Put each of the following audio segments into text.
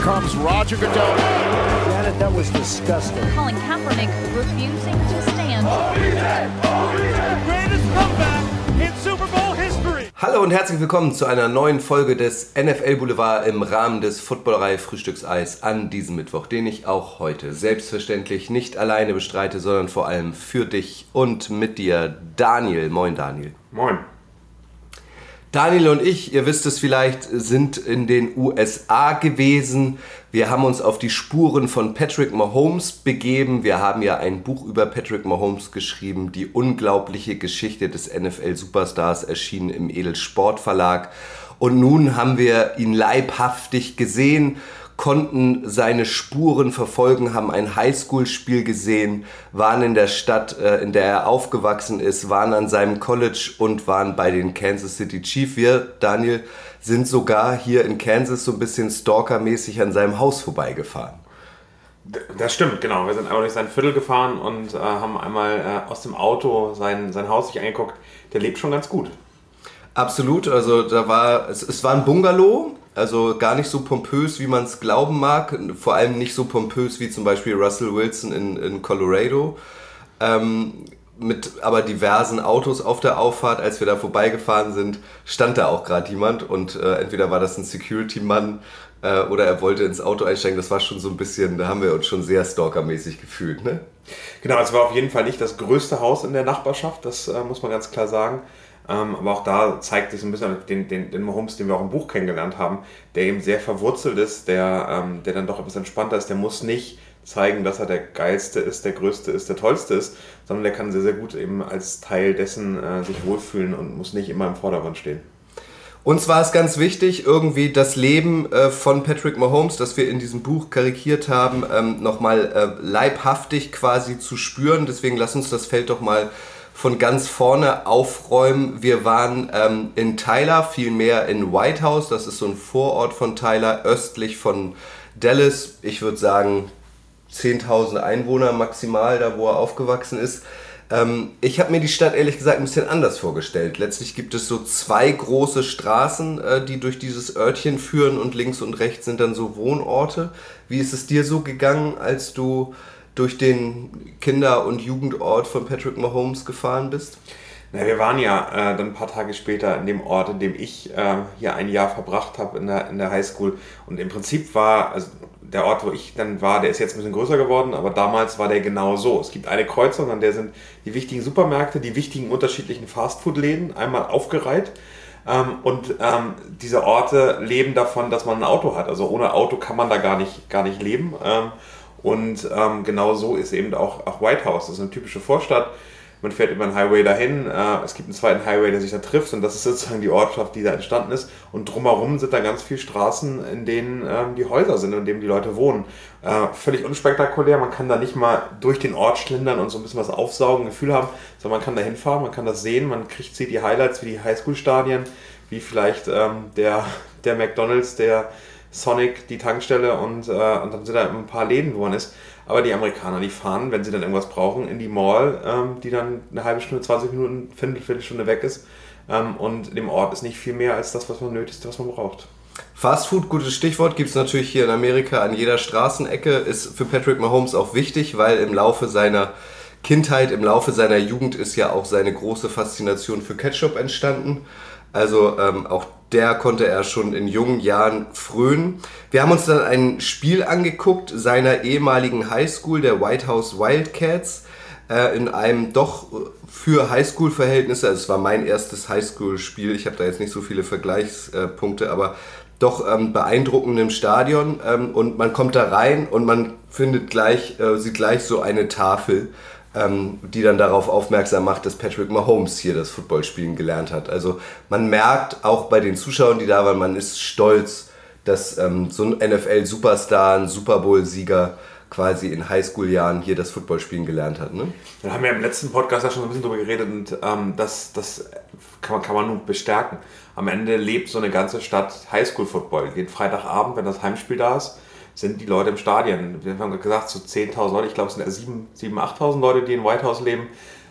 comes Roger Goodell. Janet, that was disgusting. Colin Kaepernick refusing to stand. greatest comeback in Super Bowl history. Hallo und herzlich willkommen zu einer neuen Folge des NFL Boulevard im Rahmen des Footballerei Frühstückseis an diesem Mittwoch, den ich auch heute selbstverständlich nicht alleine bestreite, sondern vor allem für dich und mit dir, Daniel. Moin, Daniel. Moin. Daniel und ich, ihr wisst es vielleicht, sind in den USA gewesen. Wir haben uns auf die Spuren von Patrick Mahomes begeben. Wir haben ja ein Buch über Patrick Mahomes geschrieben, die unglaubliche Geschichte des NFL-Superstars, erschienen im Edelsport Und nun haben wir ihn leibhaftig gesehen konnten seine Spuren verfolgen, haben ein Highschool-Spiel gesehen, waren in der Stadt, äh, in der er aufgewachsen ist, waren an seinem College und waren bei den Kansas City Chiefs. Wir, Daniel, sind sogar hier in Kansas so ein bisschen stalkermäßig an seinem Haus vorbeigefahren. Das stimmt, genau. Wir sind einmal durch sein Viertel gefahren und äh, haben einmal äh, aus dem Auto sein, sein Haus sich angeguckt. Der lebt schon ganz gut. Absolut, also da war, es, es war ein Bungalow, also gar nicht so pompös, wie man es glauben mag. Vor allem nicht so pompös wie zum Beispiel Russell Wilson in, in Colorado. Ähm, mit aber diversen Autos auf der Auffahrt, als wir da vorbeigefahren sind, stand da auch gerade jemand und äh, entweder war das ein Security-Mann äh, oder er wollte ins Auto einsteigen. Das war schon so ein bisschen, da haben wir uns schon sehr stalkermäßig gefühlt. Ne? Genau, es war auf jeden Fall nicht das größte Haus in der Nachbarschaft, das äh, muss man ganz klar sagen. Ähm, aber auch da zeigt sich ein bisschen den, den, den Mahomes, den wir auch im Buch kennengelernt haben, der eben sehr verwurzelt ist, der, ähm, der dann doch etwas entspannter ist. Der muss nicht zeigen, dass er der geilste ist, der größte ist, der tollste ist, sondern der kann sehr, sehr gut eben als Teil dessen äh, sich wohlfühlen und muss nicht immer im Vordergrund stehen. Uns war es ganz wichtig, irgendwie das Leben äh, von Patrick Mahomes, das wir in diesem Buch karikiert haben, ähm, nochmal äh, leibhaftig quasi zu spüren. Deswegen lass uns das Feld doch mal von ganz vorne aufräumen. Wir waren ähm, in Tyler, vielmehr in White House. Das ist so ein Vorort von Tyler, östlich von Dallas. Ich würde sagen 10.000 Einwohner maximal, da wo er aufgewachsen ist. Ähm, ich habe mir die Stadt ehrlich gesagt ein bisschen anders vorgestellt. Letztlich gibt es so zwei große Straßen, äh, die durch dieses Örtchen führen und links und rechts sind dann so Wohnorte. Wie ist es dir so gegangen, als du durch den Kinder- und Jugendort von Patrick Mahomes gefahren bist? Na, wir waren ja äh, dann ein paar Tage später in dem Ort, in dem ich äh, hier ein Jahr verbracht habe in der, in der Highschool. Und im Prinzip war, also der Ort, wo ich dann war, der ist jetzt ein bisschen größer geworden, aber damals war der genau so. Es gibt eine Kreuzung, an der sind die wichtigen Supermärkte, die wichtigen unterschiedlichen Fastfood-Läden einmal aufgereiht. Ähm, und ähm, diese Orte leben davon, dass man ein Auto hat. Also ohne Auto kann man da gar nicht, gar nicht leben. Ähm, und ähm, genau so ist eben auch, auch White House. Das ist eine typische Vorstadt. Man fährt über einen Highway dahin. Äh, es gibt einen zweiten Highway, der sich da trifft. Und das ist sozusagen die Ortschaft, die da entstanden ist. Und drumherum sind da ganz viele Straßen, in denen ähm, die Häuser sind, in denen die Leute wohnen. Äh, völlig unspektakulär. Man kann da nicht mal durch den Ort schlendern und so ein bisschen was aufsaugen, Gefühl haben, sondern man kann da hinfahren, man kann das sehen. Man kriegt sieht die Highlights wie die Highschool-Stadien, wie vielleicht ähm, der, der McDonalds, der Sonic die Tankstelle und, äh, und dann sind da ein paar Läden, wo man ist. Aber die Amerikaner, die fahren, wenn sie dann irgendwas brauchen, in die Mall, ähm, die dann eine halbe Stunde, 20 Minuten, Viertelstunde weg ist. Ähm, und dem Ort ist nicht viel mehr als das, was man nötig ist, was man braucht. Fast Food, gutes Stichwort, gibt es natürlich hier in Amerika an jeder Straßenecke. Ist für Patrick Mahomes auch wichtig, weil im Laufe seiner Kindheit, im Laufe seiner Jugend ist ja auch seine große Faszination für Ketchup entstanden. Also ähm, auch der konnte er schon in jungen Jahren frönen. Wir haben uns dann ein Spiel angeguckt seiner ehemaligen Highschool, der White House Wildcats, äh, in einem doch für Highschool-Verhältnisse, also es war mein erstes Highschool-Spiel, ich habe da jetzt nicht so viele Vergleichspunkte, aber doch ähm, beeindruckendem Stadion ähm, und man kommt da rein und man findet gleich, äh, sieht gleich so eine Tafel ähm, die dann darauf aufmerksam macht, dass Patrick Mahomes hier das Footballspielen gelernt hat. Also man merkt auch bei den Zuschauern, die da waren, man ist stolz, dass ähm, so ein NFL-Superstar, ein Super Bowl-Sieger quasi in Highschool-Jahren hier das Footballspielen gelernt hat. Ne? Wir haben ja im letzten Podcast ja schon ein bisschen drüber geredet und ähm, das, das kann, man, kann man nur bestärken. Am Ende lebt so eine ganze Stadt Highschool-Football. Jeden Freitagabend, wenn das Heimspiel da ist, sind die Leute im Stadion. Wir haben gesagt, so 10.000 Leute, ich glaube, es sind ja 7.000, 8.000 Leute, die in White House leben.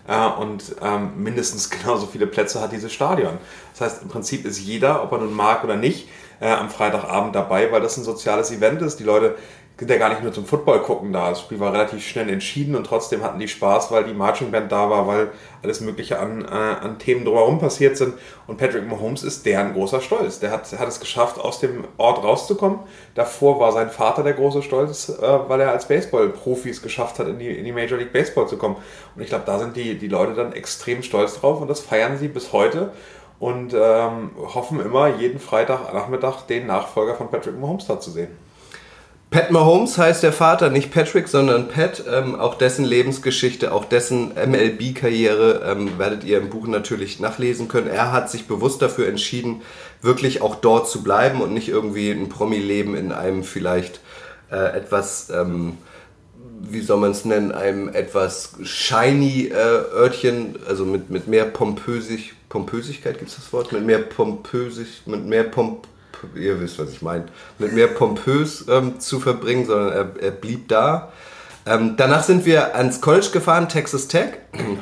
Äh, und ähm, mindestens genauso viele Plätze hat dieses Stadion. Das heißt, im Prinzip ist jeder, ob er nun mag oder nicht, äh, am Freitagabend dabei, weil das ein soziales Event ist. Die Leute ja gar nicht nur zum Football gucken da. Das Spiel war relativ schnell entschieden und trotzdem hatten die Spaß, weil die Marching Band da war, weil alles Mögliche an, äh, an Themen drumherum passiert sind. Und Patrick Mahomes ist deren großer Stolz. Der hat, hat es geschafft, aus dem Ort rauszukommen. Davor war sein Vater der große Stolz, äh, weil er als Baseball-Profi es geschafft hat, in die, in die Major League Baseball zu kommen. Und ich glaube, da sind die, die Leute dann extrem stolz drauf und das feiern sie bis heute und ähm, hoffen immer, jeden Freitagnachmittag den Nachfolger von Patrick Mahomes da zu sehen. Pat Mahomes heißt der Vater, nicht Patrick, sondern Pat. Ähm, auch dessen Lebensgeschichte, auch dessen MLB-Karriere ähm, werdet ihr im Buch natürlich nachlesen können. Er hat sich bewusst dafür entschieden, wirklich auch dort zu bleiben und nicht irgendwie ein Promi-Leben in einem vielleicht äh, etwas, ähm, wie soll man es nennen, einem etwas shiny äh, Örtchen, also mit, mit mehr Pompösig, Pompösigkeit, gibt es das Wort? Mit mehr Pompösig, mit mehr Pomp ihr wisst, was ich meine, mit mehr pompös ähm, zu verbringen, sondern er, er blieb da. Ähm, danach sind wir ans College gefahren, Texas Tech.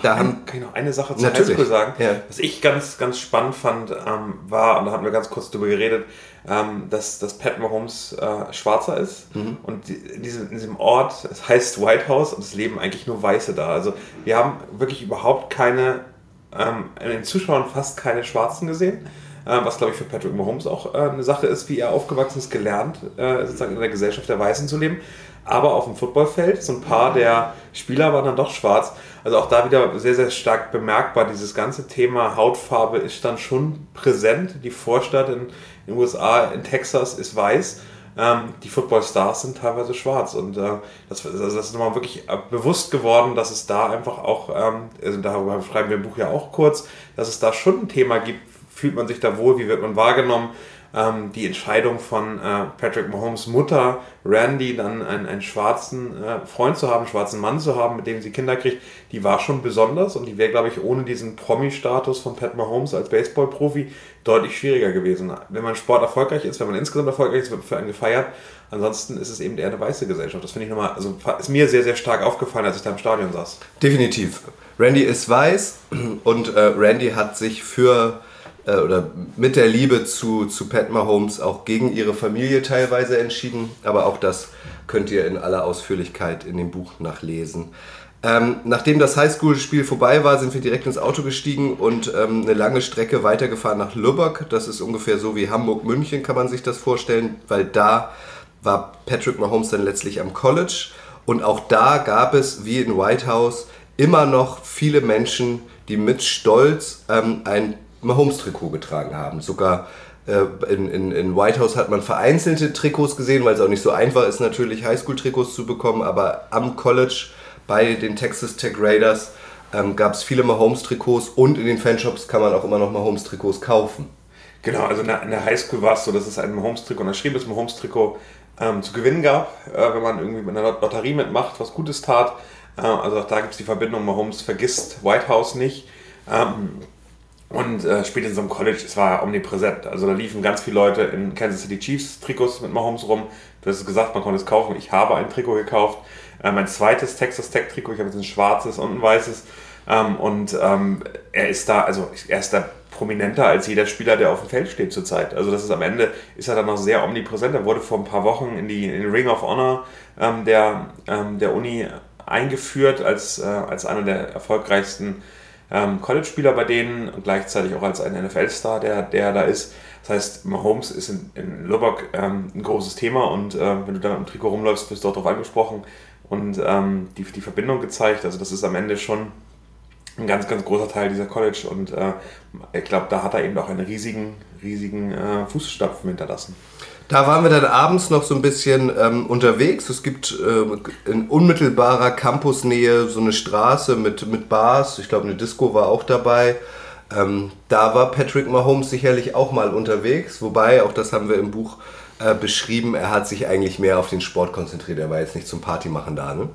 Da haben, kann ich noch eine Sache zur Highschool sagen? Ja. Was ich ganz, ganz spannend fand, ähm, war, und da haben wir ganz kurz drüber geredet, ähm, dass, dass Pat Mahomes äh, Schwarzer ist. Mhm. Und die, in, diesem, in diesem Ort, es heißt White House und es leben eigentlich nur Weiße da. Also wir haben wirklich überhaupt keine, ähm, in den Zuschauern fast keine Schwarzen gesehen. Äh, was glaube ich für Patrick Mahomes auch äh, eine Sache ist, wie er aufgewachsen ist, gelernt, äh, sozusagen in der Gesellschaft der Weißen zu leben. Aber auf dem Footballfeld, so ein paar der Spieler waren dann doch schwarz. Also auch da wieder sehr, sehr stark bemerkbar, dieses ganze Thema Hautfarbe ist dann schon präsent. Die Vorstadt in den USA, in Texas ist weiß. Ähm, die Football-Stars sind teilweise schwarz. Und äh, das, das ist nochmal wirklich bewusst geworden, dass es da einfach auch, ähm, also darüber schreiben wir im Buch ja auch kurz, dass es da schon ein Thema gibt, fühlt man sich da wohl, wie wird man wahrgenommen. Ähm, die Entscheidung von äh, Patrick Mahomes Mutter, Randy, dann einen, einen schwarzen äh, Freund zu haben, einen schwarzen Mann zu haben, mit dem sie Kinder kriegt, die war schon besonders und die wäre, glaube ich, ohne diesen Promi-Status von Pat Mahomes als Baseball-Profi deutlich schwieriger gewesen. Wenn man Sport erfolgreich ist, wenn man insgesamt erfolgreich ist, wird für einen gefeiert. Ansonsten ist es eben eher eine weiße Gesellschaft. Das finde ich nochmal, also ist mir sehr, sehr stark aufgefallen, als ich da im Stadion saß. Definitiv. Randy ist weiß und äh, Randy hat sich für äh, oder mit der Liebe zu, zu Pat Mahomes auch gegen ihre Familie teilweise entschieden. Aber auch das könnt ihr in aller Ausführlichkeit in dem Buch nachlesen. Ähm, nachdem das Highschool-Spiel vorbei war, sind wir direkt ins Auto gestiegen und ähm, eine lange Strecke weitergefahren nach Lübeck. Das ist ungefähr so wie Hamburg-München, kann man sich das vorstellen, weil da war Patrick Mahomes dann letztlich am College. Und auch da gab es, wie in White House, immer noch viele Menschen, die mit Stolz ähm, ein Mahomes-Trikot getragen haben. Sogar äh, in, in, in White House hat man vereinzelte Trikots gesehen, weil es auch nicht so einfach ist, natürlich Highschool-Trikots zu bekommen. Aber am College bei den Texas Tech Raiders ähm, gab es viele Mahomes-Trikots und in den Fanshops kann man auch immer noch Mahomes-Trikots kaufen. Genau, also in der, in der Highschool war es so, dass es ein Mahomes-Trikot, ein erschriebenes Mahomes-Trikot ähm, zu gewinnen gab, äh, wenn man irgendwie mit einer Lotterie mitmacht, was Gutes tat. Äh, also auch da gibt es die Verbindung, Mahomes vergisst White House nicht. Ähm, und äh, spätestens im College, es war omnipräsent. Also da liefen ganz viele Leute in Kansas City Chiefs Trikots mit Mahomes rum. Du hast es gesagt, man konnte es kaufen. Ich habe ein Trikot gekauft. Äh, mein zweites Texas Tech Trikot, ich habe jetzt ein schwarzes und ein weißes. Ähm, und ähm, er ist da, also er ist da prominenter als jeder Spieler, der auf dem Feld steht zurzeit. Also das ist am Ende, ist er dann noch sehr omnipräsent. Er wurde vor ein paar Wochen in, die, in Ring of Honor ähm, der, ähm, der Uni eingeführt als, äh, als einer der erfolgreichsten ähm, College-Spieler bei denen und gleichzeitig auch als ein NFL-Star, der, der da ist. Das heißt, Mahomes ist in, in Lubbock ähm, ein großes Thema und äh, wenn du da dem Trikot rumläufst, wirst du auch darauf angesprochen und ähm, die, die Verbindung gezeigt. Also das ist am Ende schon ein ganz, ganz großer Teil dieser College und äh, ich glaube, da hat er eben auch einen riesigen, riesigen äh, Fußstapfen hinterlassen. Da waren wir dann abends noch so ein bisschen ähm, unterwegs. Es gibt äh, in unmittelbarer Campusnähe so eine Straße mit, mit Bars. Ich glaube, eine Disco war auch dabei. Ähm, da war Patrick Mahomes sicherlich auch mal unterwegs. Wobei, auch das haben wir im Buch äh, beschrieben, er hat sich eigentlich mehr auf den Sport konzentriert. Er war jetzt nicht zum Party machen da, ne?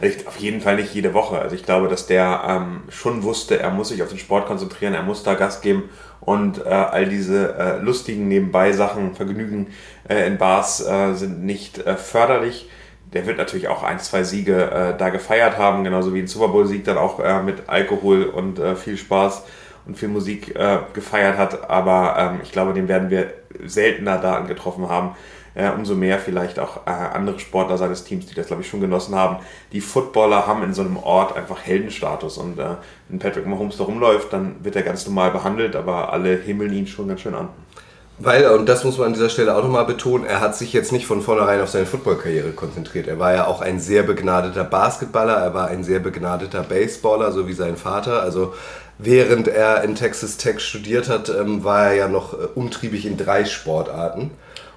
Also ich, auf jeden Fall nicht jede Woche. Also ich glaube, dass der ähm, schon wusste, er muss sich auf den Sport konzentrieren, er muss da Gas geben und äh, all diese äh, lustigen Nebenbei-Sachen, Vergnügen äh, in Bars äh, sind nicht äh, förderlich. Der wird natürlich auch ein, zwei Siege äh, da gefeiert haben, genauso wie ein Super Bowl-Sieg dann auch mit Alkohol und viel Spaß und viel Musik gefeiert hat. Aber ähm, ich glaube, den werden wir seltener da angetroffen haben. Äh, umso mehr vielleicht auch äh, andere Sportler seines Teams, die das, glaube ich, schon genossen haben. Die Footballer haben in so einem Ort einfach Heldenstatus und äh, wenn Patrick Mahomes da rumläuft, dann wird er ganz normal behandelt, aber alle himmeln ihn schon ganz schön an. Weil, und das muss man an dieser Stelle auch nochmal betonen, er hat sich jetzt nicht von vornherein auf seine Footballkarriere konzentriert. Er war ja auch ein sehr begnadeter Basketballer, er war ein sehr begnadeter Baseballer, so wie sein Vater. Also während er in Texas Tech studiert hat, ähm, war er ja noch äh, umtriebig in drei Sportarten.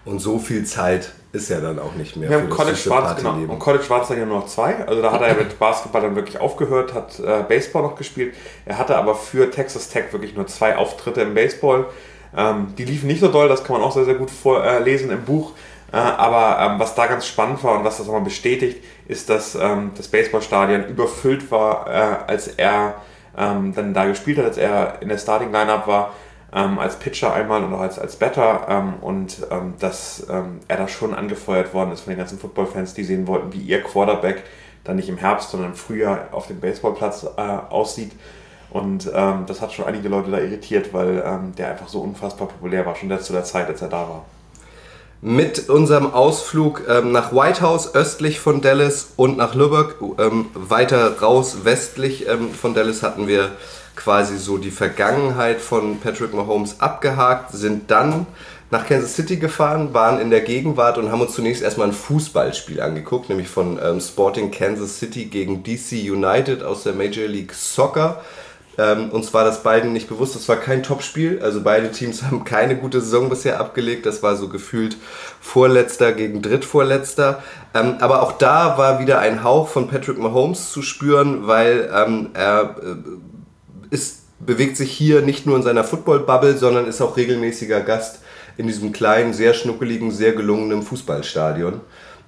Und so viel Zeit ist ja dann auch nicht mehr. Ja, im College war genau. Und College war es dann ja nur noch zwei. Also da hat er mit Basketball dann wirklich aufgehört, hat äh, Baseball noch gespielt. Er hatte aber für Texas Tech wirklich nur zwei Auftritte im Baseball. Ähm, die liefen nicht so doll, das kann man auch sehr, sehr gut vorlesen äh, im Buch. Äh, aber ähm, was da ganz spannend war und was das nochmal bestätigt, ist, dass ähm, das Baseballstadion überfüllt war, äh, als er ähm, dann da gespielt hat, als er in der Starting Lineup war, ähm, als Pitcher einmal und auch als, als Batter ähm, und dass er da schon angefeuert worden ist von den ganzen Footballfans, die sehen wollten, wie ihr Quarterback dann nicht im Herbst, sondern im Frühjahr auf dem Baseballplatz äh, aussieht. Und ähm, das hat schon einige Leute da irritiert, weil ähm, der einfach so unfassbar populär war, schon zu der Zeit, als er da war. Mit unserem Ausflug ähm, nach Whitehouse östlich von Dallas und nach Lubbock ähm, weiter raus westlich ähm, von Dallas hatten wir quasi so die Vergangenheit von Patrick Mahomes abgehakt, sind dann nach Kansas City gefahren, waren in der Gegenwart und haben uns zunächst erstmal ein Fußballspiel angeguckt, nämlich von ähm, Sporting Kansas City gegen DC United aus der Major League Soccer. Ähm, uns war das beiden nicht bewusst, das war kein Topspiel. Also beide Teams haben keine gute Saison bisher abgelegt. Das war so gefühlt Vorletzter gegen Drittvorletzter. Ähm, aber auch da war wieder ein Hauch von Patrick Mahomes zu spüren, weil ähm, er äh, ist, bewegt sich hier nicht nur in seiner Football-Bubble, sondern ist auch regelmäßiger Gast in diesem kleinen, sehr schnuckeligen, sehr gelungenen Fußballstadion.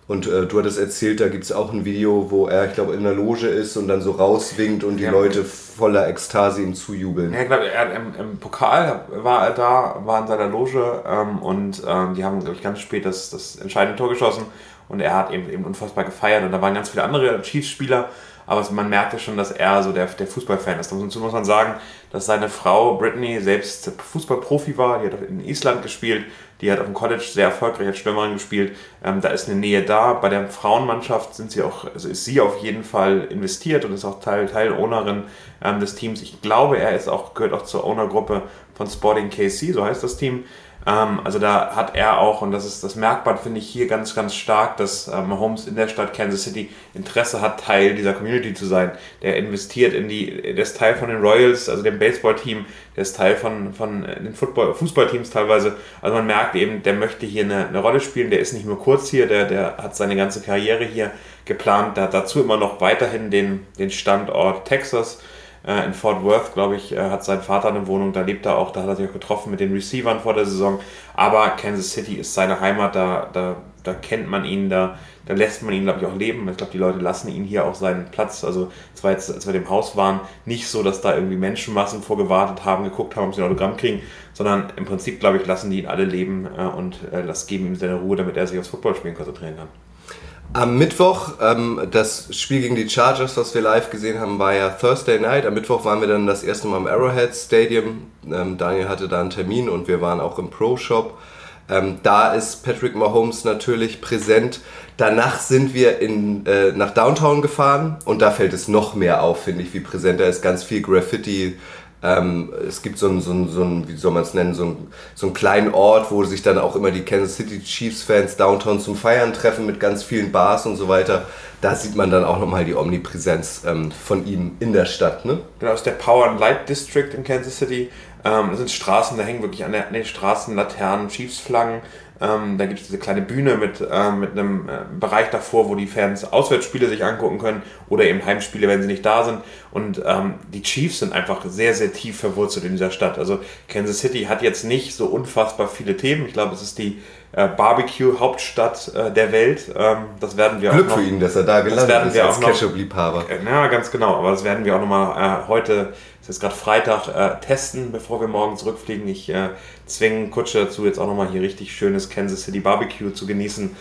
Und äh, du hattest erzählt, da gibt es auch ein Video, wo er, ich glaube, in der Loge ist und dann so rauswinkt und die ja, Leute voller Ekstase ihm zujubeln. Ja, ich glaube, im, im, Pokal war er da, war in seiner Loge ähm, und ähm, die haben, glaube ich, ganz spät das, das entscheidende Tor geschossen. Und er hat eben, eben unfassbar gefeiert. Und da waren ganz viele andere Chiefs-Spieler aber man merkte schon, dass er so der, der Fußballfan ist. Dazu muss man sagen, dass seine Frau Brittany selbst Fußballprofi war, die hat in Island gespielt, die hat auf dem College sehr erfolgreich als Schwimmerin gespielt. Ähm, da ist eine Nähe da. Bei der Frauenmannschaft sind sie auch, also ist sie auf jeden Fall investiert und ist auch Teil, Teil Ownerin ähm, des Teams. Ich glaube, er ist auch, gehört auch zur Ownergruppe von Sporting KC, so heißt das Team. Ähm, also da hat er auch, und das ist das merkbar, finde ich hier ganz, ganz stark, dass äh, Mahomes in der Stadt Kansas City Interesse hat, Teil dieser Community zu sein. Der investiert in die, der ist Teil von den Royals, also dem Baseballteam, der ist Teil von, von den Football, Fußballteams teilweise. Also man merkt eben, der möchte hier eine, eine Rolle spielen, der ist nicht nur kurz hier, der, der hat seine ganze Karriere hier geplant, der hat dazu immer noch weiterhin den, den Standort Texas äh, in Fort Worth, glaube ich, äh, hat sein Vater eine Wohnung, da lebt er auch, da hat er sich auch getroffen mit den Receivern vor der Saison. Aber Kansas City ist seine Heimat, da, da, da kennt man ihn, da, da lässt man ihn, glaube ich, auch leben. Ich glaube, die Leute lassen ihn hier auch seinen Platz. Also es war jetzt, als wir dem Haus waren, nicht so, dass da irgendwie Menschenmassen vorgewartet haben, geguckt haben, ob sie ein Autogramm kriegen, sondern im Prinzip, glaube ich, lassen die ihn alle leben äh, und äh, das geben ihm seine Ruhe, damit er sich aufs Footballspielen konzentrieren kann. Am Mittwoch, ähm, das Spiel gegen die Chargers, was wir live gesehen haben, war ja Thursday Night. Am Mittwoch waren wir dann das erste Mal im Arrowhead Stadium. Ähm, Daniel hatte da einen Termin und wir waren auch im Pro Shop. Ähm, da ist Patrick Mahomes natürlich präsent. Danach sind wir in, äh, nach Downtown gefahren und da fällt es noch mehr auf, finde ich, wie präsent er ist. Ganz viel Graffiti, ähm, es gibt so einen, so einen, so einen wie soll man es nennen, so einen, so einen kleinen Ort, wo sich dann auch immer die Kansas City Chiefs-Fans downtown zum Feiern treffen mit ganz vielen Bars und so weiter. Da sieht man dann auch nochmal die Omnipräsenz ähm, von ihm in der Stadt. Ne? Genau, aus der Power and Light District in Kansas City. Ähm, das sind Straßen, da hängen wirklich an, an den Straßen Laternen, Chiefs-Flaggen. Ähm, da gibt es diese kleine Bühne mit, äh, mit einem äh, Bereich davor, wo die Fans Auswärtsspiele sich angucken können oder eben Heimspiele, wenn sie nicht da sind. Und ähm, die Chiefs sind einfach sehr, sehr tief verwurzelt in dieser Stadt. Also Kansas City hat jetzt nicht so unfassbar viele Themen. Ich glaube, es ist die äh, Barbecue-Hauptstadt äh, der Welt. Ähm, das werden wir Glück auch noch, für ihn, dass er da gelandet ist als Ketchup-Liebhaber. Ja, ganz genau. Aber das werden wir auch nochmal äh, heute, ist gerade Freitag, äh, testen, bevor wir morgen zurückfliegen. Ich äh, zwinge Kutsche dazu, jetzt auch nochmal hier richtig schönes Kansas City Barbecue zu genießen.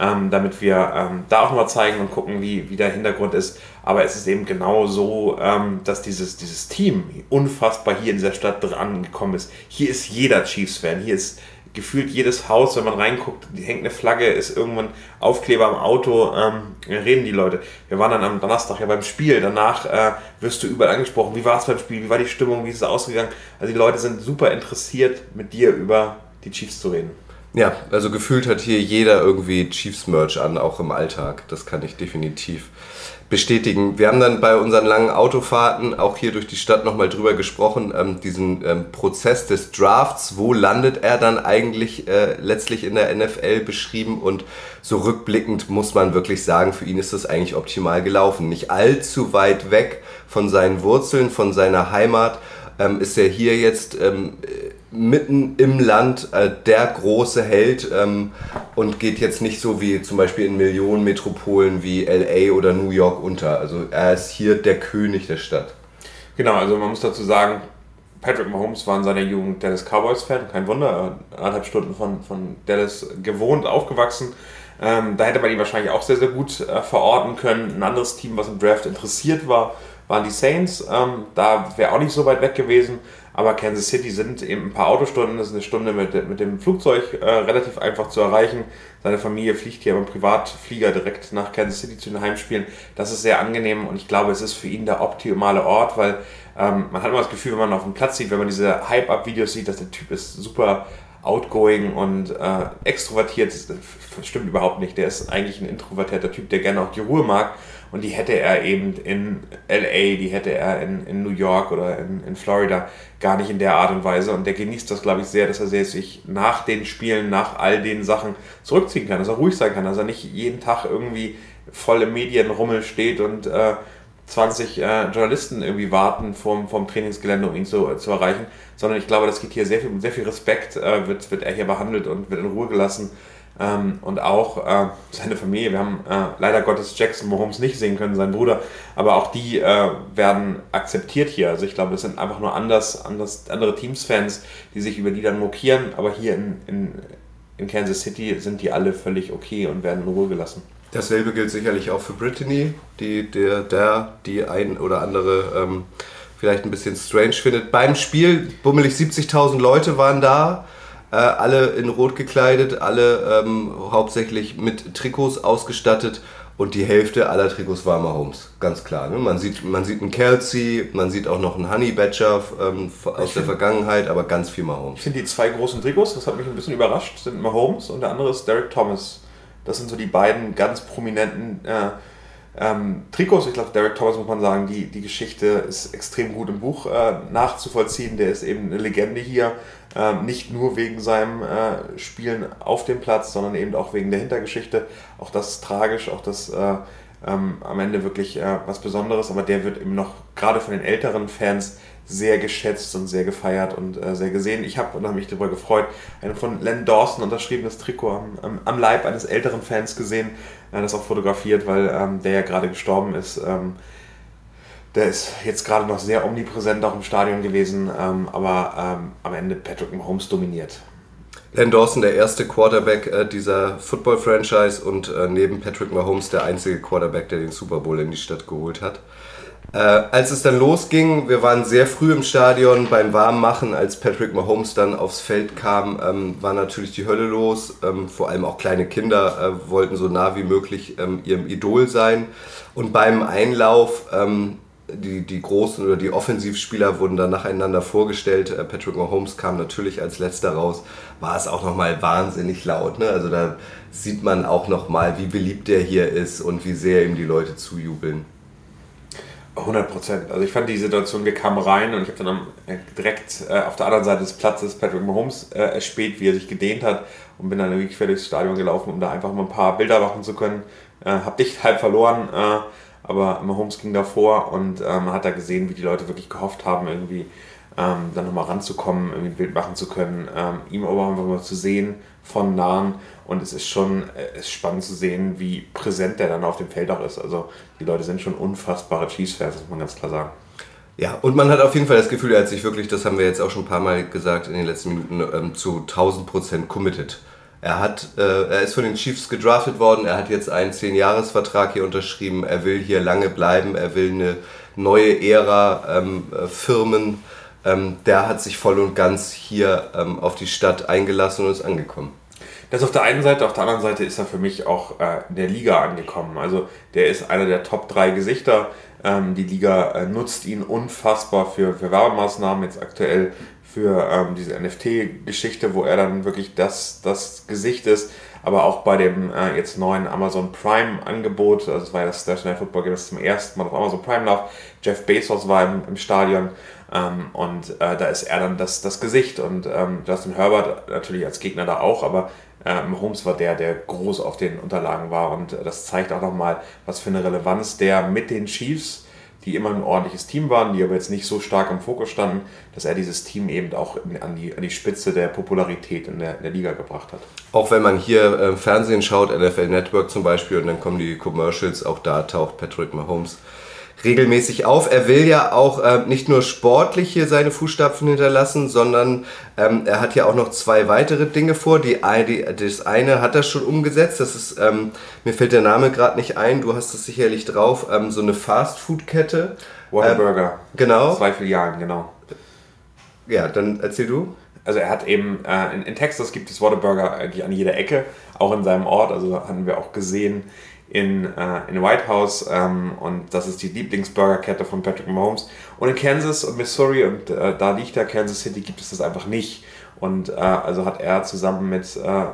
Ähm, damit wir ähm, da auch mal zeigen und gucken, wie, wie der Hintergrund ist. Aber es ist eben genau so, ähm, dass dieses, dieses Team unfassbar hier in dieser Stadt dran gekommen ist. Hier ist jeder Chiefs-Fan, hier ist gefühlt jedes Haus, wenn man reinguckt, hängt eine Flagge, ist irgendwann Aufkleber am Auto, ähm, reden die Leute. Wir waren dann am Donnerstag ja beim Spiel, danach äh, wirst du überall angesprochen, wie war es beim Spiel, wie war die Stimmung, wie ist es ausgegangen. Also die Leute sind super interessiert, mit dir über die Chiefs zu reden. Ja, also gefühlt hat hier jeder irgendwie Chiefs-Merch an, auch im Alltag. Das kann ich definitiv bestätigen. Wir haben dann bei unseren langen Autofahrten auch hier durch die Stadt nochmal drüber gesprochen, ähm, diesen ähm, Prozess des Drafts, wo landet er dann eigentlich äh, letztlich in der NFL beschrieben und so rückblickend muss man wirklich sagen, für ihn ist das eigentlich optimal gelaufen. Nicht allzu weit weg von seinen Wurzeln, von seiner Heimat ähm, ist er hier jetzt ähm, mitten im Land äh, der große Held ähm, und geht jetzt nicht so wie zum Beispiel in Millionenmetropolen wie LA oder New York unter. Also er ist hier der König der Stadt. Genau, also man muss dazu sagen, Patrick Mahomes war in seiner Jugend Dallas Cowboys-Fan, kein Wunder, anderthalb Stunden von, von Dallas gewohnt, aufgewachsen. Ähm, da hätte man ihn wahrscheinlich auch sehr, sehr gut äh, verorten können. Ein anderes Team, was im Draft interessiert war, waren die Saints. Ähm, da wäre auch nicht so weit weg gewesen. Aber Kansas City sind eben ein paar Autostunden, das ist eine Stunde mit, mit dem Flugzeug äh, relativ einfach zu erreichen. Seine Familie fliegt hier im Privatflieger direkt nach Kansas City zu den Heimspielen. Das ist sehr angenehm und ich glaube, es ist für ihn der optimale Ort, weil ähm, man hat immer das Gefühl, wenn man auf dem Platz sieht, wenn man diese Hype-Up-Videos sieht, dass der Typ ist super outgoing und äh, extrovertiert. Das stimmt überhaupt nicht. Der ist eigentlich ein introvertierter Typ, der gerne auch die Ruhe mag. Und die hätte er eben in LA, die hätte er in, in New York oder in, in Florida gar nicht in der Art und Weise. Und der genießt das, glaube ich, sehr, dass er sich nach den Spielen, nach all den Sachen zurückziehen kann, dass er ruhig sein kann, dass er nicht jeden Tag irgendwie voll im Medienrummel steht und äh, 20 äh, Journalisten irgendwie warten vom, vom Trainingsgelände, um ihn zu, zu erreichen, sondern ich glaube, das geht hier sehr viel, sehr viel Respekt, äh, wird, wird er hier behandelt und wird in Ruhe gelassen. Ähm, und auch äh, seine Familie. Wir haben äh, leider Gottes Jackson Mahomes nicht sehen können, sein Bruder, aber auch die äh, werden akzeptiert hier. Also ich glaube, das sind einfach nur anders, anders andere Teams-Fans, die sich über die dann mokieren, aber hier in, in, in Kansas City sind die alle völlig okay und werden in Ruhe gelassen. Dasselbe gilt sicherlich auch für Brittany, die der, der die ein oder andere ähm, vielleicht ein bisschen strange findet. Beim Spiel, bummelig 70.000 Leute waren da. Äh, alle in Rot gekleidet, alle ähm, hauptsächlich mit Trikots ausgestattet und die Hälfte aller Trikots war Mahomes, ganz klar. Ne? Man, sieht, man sieht einen Kelsey, man sieht auch noch einen Honey Badger ähm, aus der Vergangenheit, aber ganz viel Mahomes. Ich finde die zwei großen Trikots, das hat mich ein bisschen überrascht, sind Mahomes und der andere ist Derek Thomas. Das sind so die beiden ganz prominenten äh, ähm, Trikots, ich glaube, Derek Thomas muss man sagen, die, die Geschichte ist extrem gut im Buch äh, nachzuvollziehen. Der ist eben eine Legende hier, ähm, nicht nur wegen seinem äh, Spielen auf dem Platz, sondern eben auch wegen der Hintergeschichte. Auch das ist tragisch, auch das äh, ähm, am Ende wirklich äh, was Besonderes, aber der wird eben noch gerade von den älteren Fans sehr geschätzt und sehr gefeiert und äh, sehr gesehen. Ich habe und habe mich darüber gefreut, ein von Len Dawson unterschriebenes Trikot am, am, am Leib eines älteren Fans gesehen, äh, das auch fotografiert, weil ähm, der ja gerade gestorben ist. Ähm, der ist jetzt gerade noch sehr omnipräsent auch im Stadion gewesen, ähm, aber ähm, am Ende Patrick Mahomes dominiert. Len Dawson, der erste Quarterback äh, dieser Football-Franchise und äh, neben Patrick Mahomes der einzige Quarterback, der den Super Bowl in die Stadt geholt hat. Äh, als es dann losging, wir waren sehr früh im Stadion beim Warmmachen, als Patrick Mahomes dann aufs Feld kam, ähm, war natürlich die Hölle los. Ähm, vor allem auch kleine Kinder äh, wollten so nah wie möglich ähm, ihrem Idol sein. Und beim Einlauf ähm, die, die großen oder die Offensivspieler wurden dann nacheinander vorgestellt. Äh, Patrick Mahomes kam natürlich als letzter raus. War es auch nochmal wahnsinnig laut. Ne? Also da sieht man auch nochmal, wie beliebt der hier ist und wie sehr ihm die Leute zujubeln. 100 Prozent. Also ich fand die Situation, wir kamen rein und ich habe dann äh, direkt äh, auf der anderen Seite des Platzes Patrick Mahomes äh, erspäht, wie er sich gedehnt hat und bin dann wirklich quer durchs Stadion gelaufen, um da einfach mal ein paar Bilder machen zu können. Äh, hab dich halb verloren. Äh, aber Mahomes ging davor und ähm, man hat da gesehen, wie die Leute wirklich gehofft haben, irgendwie ähm, dann nochmal ranzukommen, irgendwie ein Bild machen zu können, ähm, ihm aber einfach mal zu sehen von nahen. Und es ist schon äh, ist spannend zu sehen, wie präsent der dann auf dem Feld auch ist. Also die Leute sind schon unfassbare Chiefs-Fans, muss man ganz klar sagen. Ja, und man hat auf jeden Fall das Gefühl, er hat sich wirklich, das haben wir jetzt auch schon ein paar Mal gesagt in den letzten Minuten, ähm, zu 1000 Prozent committed. Er, hat, äh, er ist von den Chiefs gedraftet worden, er hat jetzt einen 10-Jahres-Vertrag hier unterschrieben, er will hier lange bleiben, er will eine neue Ära ähm, äh, Firmen ähm, der hat sich voll und ganz hier ähm, auf die Stadt eingelassen und ist angekommen. Das auf der einen Seite, auf der anderen Seite ist er für mich auch äh, in der Liga angekommen. Also der ist einer der Top 3 Gesichter. Ähm, die Liga äh, nutzt ihn unfassbar für, für Werbemaßnahmen, jetzt aktuell für ähm, diese NFT-Geschichte, wo er dann wirklich das, das Gesicht ist. Aber auch bei dem äh, jetzt neuen Amazon Prime-Angebot, also das war das Night Football Game, das zum ersten Mal auf Amazon Prime läuft. Jeff Bezos war im, im Stadion ähm, und äh, da ist er dann das, das Gesicht und ähm, Justin Herbert natürlich als Gegner da auch, aber ähm, Holmes war der, der groß auf den Unterlagen war und äh, das zeigt auch nochmal, was für eine Relevanz der mit den Chiefs, die immer ein ordentliches Team waren, die aber jetzt nicht so stark im Fokus standen, dass er dieses Team eben auch an die, an die Spitze der Popularität in der, in der Liga gebracht hat. Auch wenn man hier äh, Fernsehen schaut, NFL Network zum Beispiel, und dann kommen die Commercials, auch da taucht Patrick Mahomes regelmäßig auf. Er will ja auch äh, nicht nur sportlich hier seine Fußstapfen hinterlassen, sondern ähm, er hat ja auch noch zwei weitere Dinge vor. Die, die, das eine hat er schon umgesetzt. Das ist, ähm, mir fällt der Name gerade nicht ein, du hast es sicherlich drauf, ähm, so eine Fast-Food-Kette. Whataburger. Ähm, genau. Zwei Filialen, genau. Ja, dann erzähl du. Also er hat eben, äh, in, in, Texas gibt es Whataburger eigentlich an jeder Ecke, auch in seinem Ort. Also hatten wir auch gesehen, in, äh, in White House ähm, und das ist die Lieblingsburgerkette von Patrick Mahomes. Und in Kansas und Missouri und äh, da liegt ja Kansas City, gibt es das einfach nicht. Und äh, also hat er zusammen mit, äh,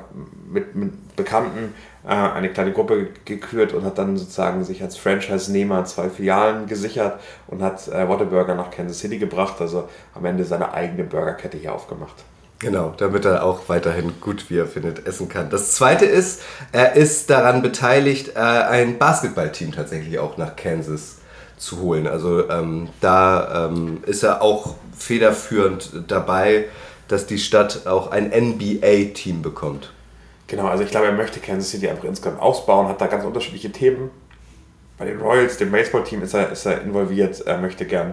mit, mit Bekannten äh, eine kleine Gruppe gekürt und hat dann sozusagen sich als Franchise-Nehmer zwei Filialen gesichert und hat äh, Whataburger nach Kansas City gebracht, also am Ende seine eigene Burgerkette hier aufgemacht. Genau, damit er auch weiterhin gut, wie er findet, essen kann. Das zweite ist, er ist daran beteiligt, äh, ein Basketballteam tatsächlich auch nach Kansas zu holen. Also ähm, da ähm, ist er auch federführend dabei, dass die Stadt auch ein NBA-Team bekommt. Genau, also ich glaube, er möchte Kansas City einfach insgesamt ausbauen, hat da ganz unterschiedliche Themen. Bei den Royals, dem Baseballteam, ist er, ist er involviert. Er möchte gern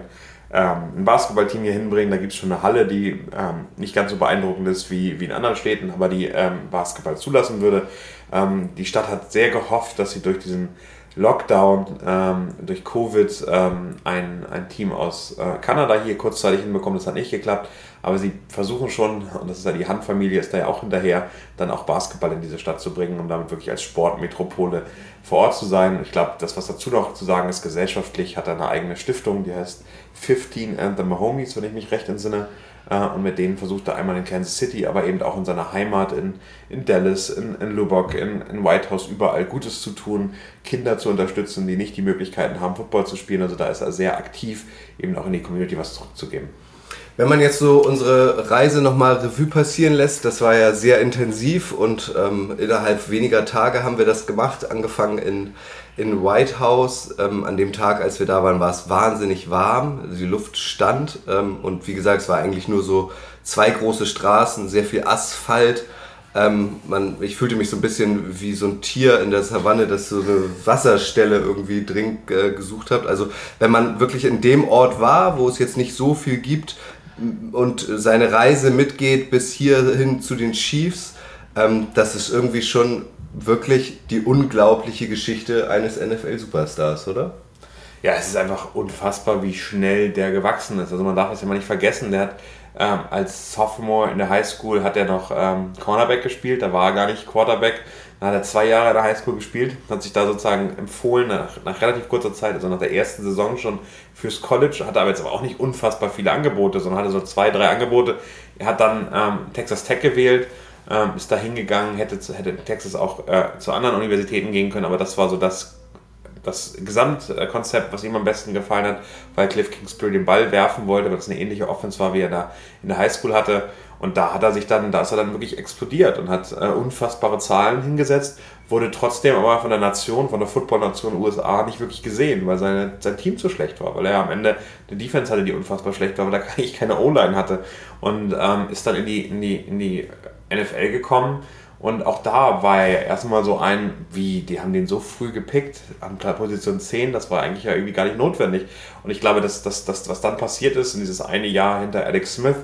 ähm, ein Basketballteam hier hinbringen. Da gibt es schon eine Halle, die ähm, nicht ganz so beeindruckend ist wie, wie in anderen Städten, aber die ähm, Basketball zulassen würde. Ähm, die Stadt hat sehr gehofft, dass sie durch diesen Lockdown, ähm, durch Covid ähm, ein, ein Team aus äh, Kanada hier kurzzeitig hinbekommt. Das hat nicht geklappt. Aber sie versuchen schon, und das ist ja die Handfamilie, ist da ja auch hinterher, dann auch Basketball in diese Stadt zu bringen, um damit wirklich als Sportmetropole vor Ort zu sein. Ich glaube, das, was dazu noch zu sagen ist, gesellschaftlich hat er eine eigene Stiftung, die heißt 15 and the Mahomies, wenn ich mich recht entsinne. Äh, und mit denen versucht er einmal in Kansas City, aber eben auch in seiner Heimat in, in Dallas, in, in Lubbock, in, in White House überall Gutes zu tun, Kinder zu unterstützen, die nicht die Möglichkeiten haben, Football zu spielen. Also da ist er sehr aktiv, eben auch in die Community was zurückzugeben. Wenn man jetzt so unsere Reise nochmal Revue passieren lässt, das war ja sehr intensiv und ähm, innerhalb weniger Tage haben wir das gemacht, angefangen in, in White House. Ähm, an dem Tag, als wir da waren, war es wahnsinnig warm, die Luft stand ähm, und wie gesagt, es war eigentlich nur so zwei große Straßen, sehr viel Asphalt. Ähm, man, ich fühlte mich so ein bisschen wie so ein Tier in der Savanne, das so eine Wasserstelle irgendwie dringend äh, gesucht hat. Also wenn man wirklich in dem Ort war, wo es jetzt nicht so viel gibt, und seine Reise mitgeht bis hierhin zu den Chiefs, ähm, das ist irgendwie schon wirklich die unglaubliche Geschichte eines NFL-Superstars, oder? Ja, es ist einfach unfassbar, wie schnell der gewachsen ist. Also man darf das ja mal nicht vergessen. Der hat ähm, als Sophomore in der Highschool hat er noch ähm, Cornerback gespielt, da war er gar nicht Quarterback. Dann hat er zwei Jahre in der Highschool gespielt, hat sich da sozusagen empfohlen nach, nach relativ kurzer Zeit, also nach der ersten Saison schon fürs College, hatte aber jetzt aber auch nicht unfassbar viele Angebote, sondern hatte so zwei, drei Angebote. Er hat dann ähm, Texas Tech gewählt, ähm, ist da hingegangen, hätte, hätte Texas auch äh, zu anderen Universitäten gehen können, aber das war so das, das Gesamtkonzept, was ihm am besten gefallen hat, weil Cliff Kingsbury den Ball werfen wollte, weil es eine ähnliche Offense war, wie er da in der Highschool hatte. Und da hat er sich dann, da ist er dann wirklich explodiert und hat äh, unfassbare Zahlen hingesetzt, wurde trotzdem aber von der Nation, von der Football-Nation USA nicht wirklich gesehen, weil seine, sein Team zu schlecht war, weil er am Ende eine Defense hatte, die unfassbar schlecht war, weil er eigentlich keine O-Line hatte und ähm, ist dann in die, in, die, in die NFL gekommen und auch da war er erstmal so ein, wie, die haben den so früh gepickt, an Position 10, das war eigentlich ja irgendwie gar nicht notwendig. Und ich glaube, dass das, das, was dann passiert ist, in dieses eine Jahr hinter Alex Smith,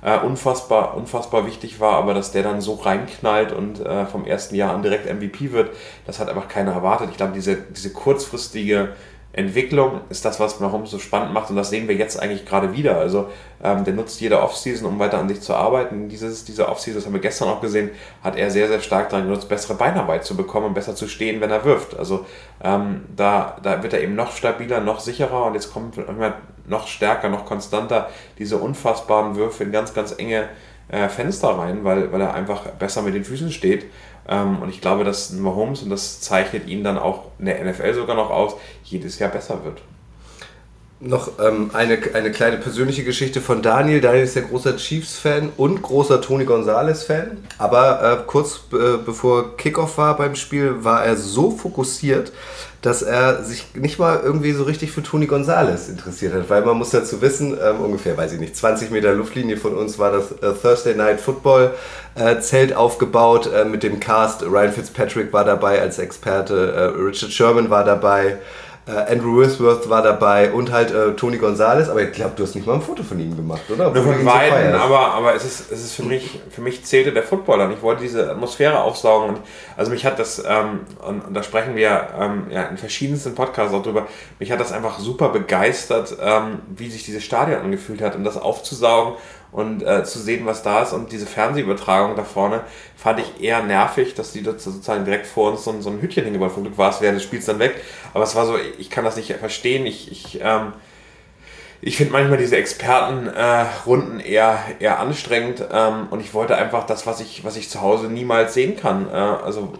äh, unfassbar, unfassbar wichtig war, aber dass der dann so reinknallt und äh, vom ersten Jahr an direkt MVP wird, das hat einfach keiner erwartet. Ich glaube, diese, diese kurzfristige Entwicklung ist das, was Mahomes so spannend macht und das sehen wir jetzt eigentlich gerade wieder. Also ähm, der nutzt jede Offseason, um weiter an sich zu arbeiten. Dieses, diese Offseason, das haben wir gestern auch gesehen, hat er sehr, sehr stark daran genutzt, bessere Beinarbeit zu bekommen und besser zu stehen, wenn er wirft. Also ähm, da, da wird er eben noch stabiler, noch sicherer und jetzt kommt noch stärker, noch konstanter diese unfassbaren Würfe in ganz, ganz enge äh, Fenster rein, weil, weil er einfach besser mit den Füßen steht. Ähm, und ich glaube, dass Mahomes, und das zeichnet ihn dann auch in der NFL sogar noch aus, jedes Jahr besser wird. Noch ähm, eine, eine kleine persönliche Geschichte von Daniel. Daniel ist ja großer Chiefs-Fan und großer Tony Gonzalez-Fan. Aber äh, kurz äh, bevor Kickoff war beim Spiel, war er so fokussiert, dass er sich nicht mal irgendwie so richtig für Tony Gonzalez interessiert hat. Weil man muss dazu wissen, ähm, ungefähr, weiß ich nicht, 20 Meter Luftlinie von uns war das äh, Thursday Night Football äh, Zelt aufgebaut äh, mit dem Cast. Ryan Fitzpatrick war dabei als Experte, äh, Richard Sherman war dabei. Äh, Andrew Whitworth war dabei und halt äh, Tony Gonzalez, aber ich glaube, du hast nicht mal ein Foto von ihm gemacht, oder? Nur von beiden, so aber, aber es ist, es ist für mich, für mich zählte der Footballer und ich wollte diese Atmosphäre aufsaugen und also mich hat das, ähm, und, und, da sprechen wir ähm, ja, in verschiedensten Podcasts auch drüber, mich hat das einfach super begeistert, ähm, wie sich dieses Stadion angefühlt hat und das aufzusaugen und äh, zu sehen, was da ist. Und diese Fernsehübertragung da vorne fand ich eher nervig, dass die dort sozusagen direkt vor uns so, so ein Hütchen hingebaut Vom Glück war es während des Spiels dann weg. Aber es war so, ich kann das nicht verstehen. Ich, ich, ähm, ich finde manchmal diese Expertenrunden äh, eher, eher anstrengend ähm, und ich wollte einfach das, was ich, was ich zu Hause niemals sehen kann. Äh, also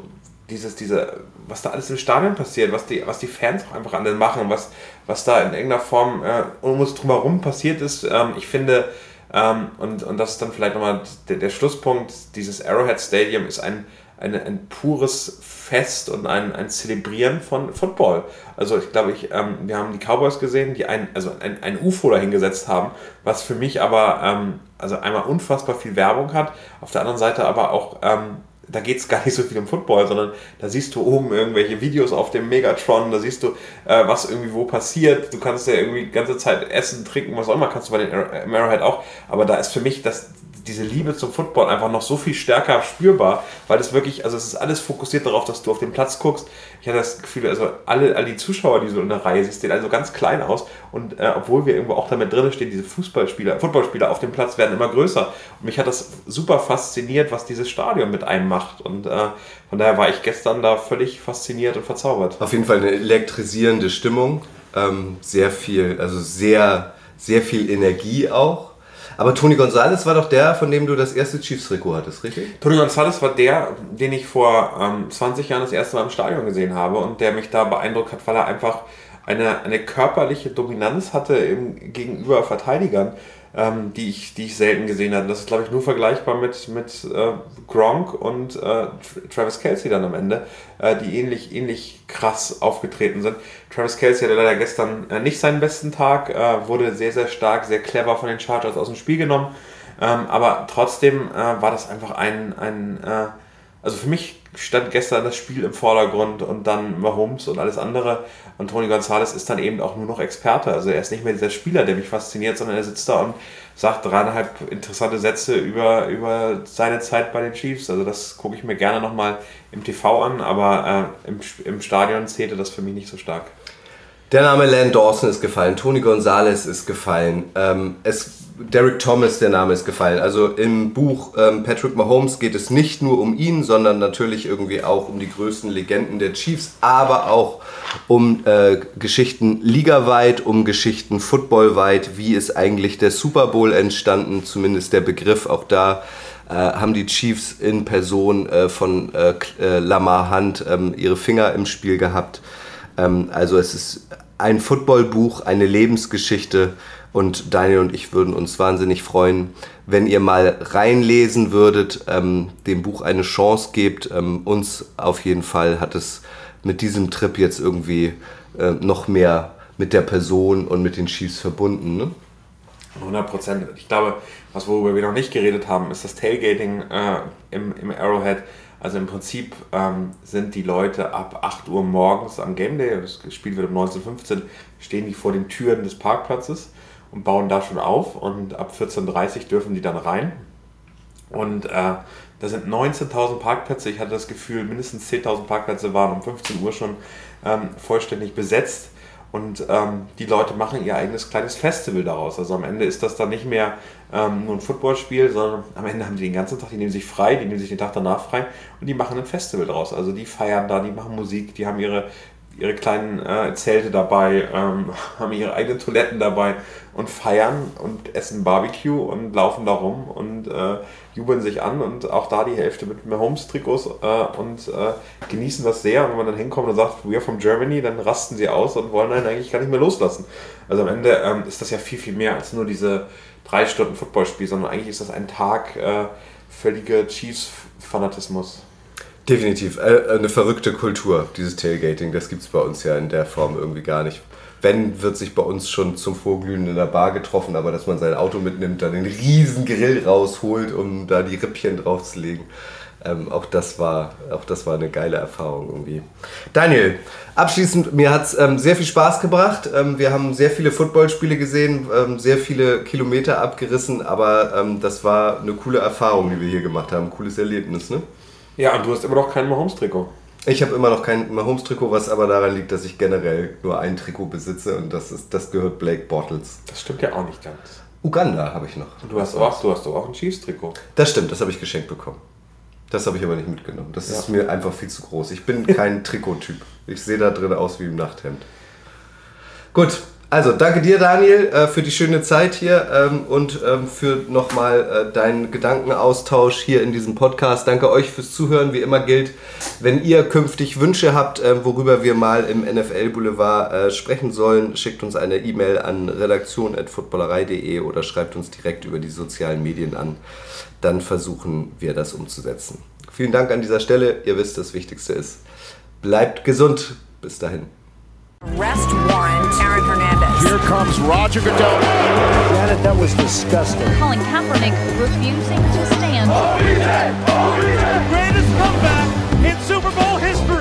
dieses, diese, was da alles im Stadion passiert, was die, was die Fans auch einfach alle machen, was, was da in irgendeiner Form äh, um uns drumherum passiert ist. Ähm, ich finde, ähm, und, und das ist dann vielleicht nochmal der, der Schlusspunkt. Dieses Arrowhead Stadium ist ein, eine, ein pures Fest und ein, ein Zelebrieren von Football. Also ich glaube, ich, ähm, wir haben die Cowboys gesehen, die ein, also ein, ein UFO dahingesetzt haben, was für mich aber ähm, also einmal unfassbar viel Werbung hat, auf der anderen Seite aber auch ähm, da geht es gar nicht so viel um Football, sondern da siehst du oben irgendwelche Videos auf dem Megatron, da siehst du, äh, was irgendwie wo passiert. Du kannst ja irgendwie die ganze Zeit essen, trinken, was auch immer, kannst du bei den Arrowhead auch. Aber da ist für mich das, diese Liebe zum Football einfach noch so viel stärker spürbar, weil es wirklich, also es ist alles fokussiert darauf, dass du auf den Platz guckst. Ich hatte das Gefühl, also alle, alle die Zuschauer, die so in der Reihe siehst, sehen also ganz klein aus und äh, obwohl wir irgendwo auch damit drin stehen, diese Fußballspieler, Footballspieler auf dem Platz werden immer größer. Und mich hat das super fasziniert, was dieses Stadion mit einem macht und äh, von daher war ich gestern da völlig fasziniert und verzaubert. Auf jeden Fall eine elektrisierende Stimmung, ähm, sehr viel, also sehr, sehr viel Energie auch aber Tony Gonzalez war doch der, von dem du das erste Chiefs-Trikot hattest, richtig? Tony Gonzalez war der, den ich vor ähm, 20 Jahren das erste Mal im Stadion gesehen habe und der mich da beeindruckt hat, weil er einfach eine, eine körperliche Dominanz hatte im, gegenüber Verteidigern ähm, die, ich, die ich selten gesehen habe. Das ist, glaube ich, nur vergleichbar mit, mit äh, Gronk und äh, Travis Kelsey dann am Ende, äh, die ähnlich, ähnlich krass aufgetreten sind. Travis Kelsey hatte leider gestern äh, nicht seinen besten Tag, äh, wurde sehr, sehr stark, sehr clever von den Chargers aus dem Spiel genommen. Ähm, aber trotzdem äh, war das einfach ein, ein also für mich stand gestern das Spiel im Vordergrund und dann Mahomes und alles andere. Und Tony Gonzalez ist dann eben auch nur noch Experte. Also er ist nicht mehr dieser Spieler, der mich fasziniert, sondern er sitzt da und sagt dreieinhalb interessante Sätze über, über seine Zeit bei den Chiefs. Also das gucke ich mir gerne nochmal im TV an, aber äh, im, im Stadion zählte das für mich nicht so stark. Der Name Len Dawson ist gefallen, Tony Gonzalez ist gefallen, ähm, es, Derek Thomas, der Name ist gefallen. Also im Buch ähm, Patrick Mahomes geht es nicht nur um ihn, sondern natürlich irgendwie auch um die größten Legenden der Chiefs, aber auch um äh, Geschichten ligaweit, um Geschichten footballweit. Wie ist eigentlich der Super Bowl entstanden? Zumindest der Begriff. Auch da äh, haben die Chiefs in Person äh, von äh, äh, Lamar Hunt ähm, ihre Finger im Spiel gehabt. Ähm, also es ist ein Footballbuch, eine Lebensgeschichte und Daniel und ich würden uns wahnsinnig freuen, wenn ihr mal reinlesen würdet, ähm, dem Buch eine Chance gebt. Ähm, uns auf jeden Fall hat es mit diesem Trip jetzt irgendwie äh, noch mehr mit der Person und mit den Chiefs verbunden. Ne? 100 Prozent. Ich glaube, was worüber wir noch nicht geredet haben, ist das Tailgating äh, im, im Arrowhead. Also im Prinzip ähm, sind die Leute ab 8 Uhr morgens am Game Day, das Spiel wird um 19.15 Uhr, stehen die vor den Türen des Parkplatzes und bauen da schon auf und ab 14.30 Uhr dürfen die dann rein. Und äh, da sind 19.000 Parkplätze. Ich hatte das Gefühl, mindestens 10.000 Parkplätze waren um 15 Uhr schon ähm, vollständig besetzt. Und ähm, die Leute machen ihr eigenes kleines Festival daraus. Also am Ende ist das dann nicht mehr ähm, nur ein Footballspiel, sondern am Ende haben die den ganzen Tag, die nehmen sich frei, die nehmen sich den Tag danach frei und die machen ein Festival daraus. Also die feiern da, die machen Musik, die haben ihre, ihre kleinen äh, Zelte dabei, ähm, haben ihre eigenen Toiletten dabei und feiern und essen Barbecue und laufen da rum und äh, jubeln sich an und auch da die Hälfte mit Mahomes-Trikots äh, und äh, genießen das sehr. Und wenn man dann hinkommt und sagt, we are from Germany, dann rasten sie aus und wollen einen eigentlich gar nicht mehr loslassen. Also am Ende ähm, ist das ja viel, viel mehr als nur diese drei Stunden Footballspiel, sondern eigentlich ist das ein Tag äh, völliger Chiefs-Fanatismus. Definitiv. Äh, eine verrückte Kultur, dieses Tailgating. Das gibt es bei uns ja in der Form irgendwie gar nicht. Wenn, wird sich bei uns schon zum Vorglühen in der Bar getroffen, aber dass man sein Auto mitnimmt, dann den riesen Grill rausholt, um da die Rippchen draufzulegen. Ähm, auch, das war, auch das war eine geile Erfahrung irgendwie. Daniel, abschließend, mir hat es ähm, sehr viel Spaß gebracht. Ähm, wir haben sehr viele Footballspiele gesehen, ähm, sehr viele Kilometer abgerissen, aber ähm, das war eine coole Erfahrung, die wir hier gemacht haben. Cooles Erlebnis, ne? Ja, und du hast immer noch kein Mahomes-Trikot. Ich habe immer noch kein Mahomes-Trikot, was aber daran liegt, dass ich generell nur ein Trikot besitze und das, ist, das gehört Blake Bortles. Das stimmt ja auch nicht ganz. Uganda habe ich noch. Und du hast auch, du hast doch auch ein Chiefs-Trikot. Das stimmt, das habe ich geschenkt bekommen. Das habe ich aber nicht mitgenommen. Das ist mir einfach viel zu groß. Ich bin kein Trikottyp. Ich sehe da drin aus wie im Nachthemd. Gut, also danke dir, Daniel, äh, für die schöne Zeit hier ähm, und ähm, für nochmal äh, deinen Gedankenaustausch hier in diesem Podcast. Danke euch fürs Zuhören. Wie immer gilt, wenn ihr künftig Wünsche habt, äh, worüber wir mal im NFL Boulevard äh, sprechen sollen, schickt uns eine E-Mail an redaktion.footballerei.de oder schreibt uns direkt über die sozialen Medien an. Dann versuchen wir das umzusetzen. Vielen Dank an dieser Stelle. Ihr wisst, das Wichtigste ist, bleibt gesund. Bis dahin. Arrest warrant, Aaron Hernandez. Here comes Roger Goodell. Janet, that was disgusting. Colin Kaepernick refusing to stand. Greatest comeback in Super Bowl history.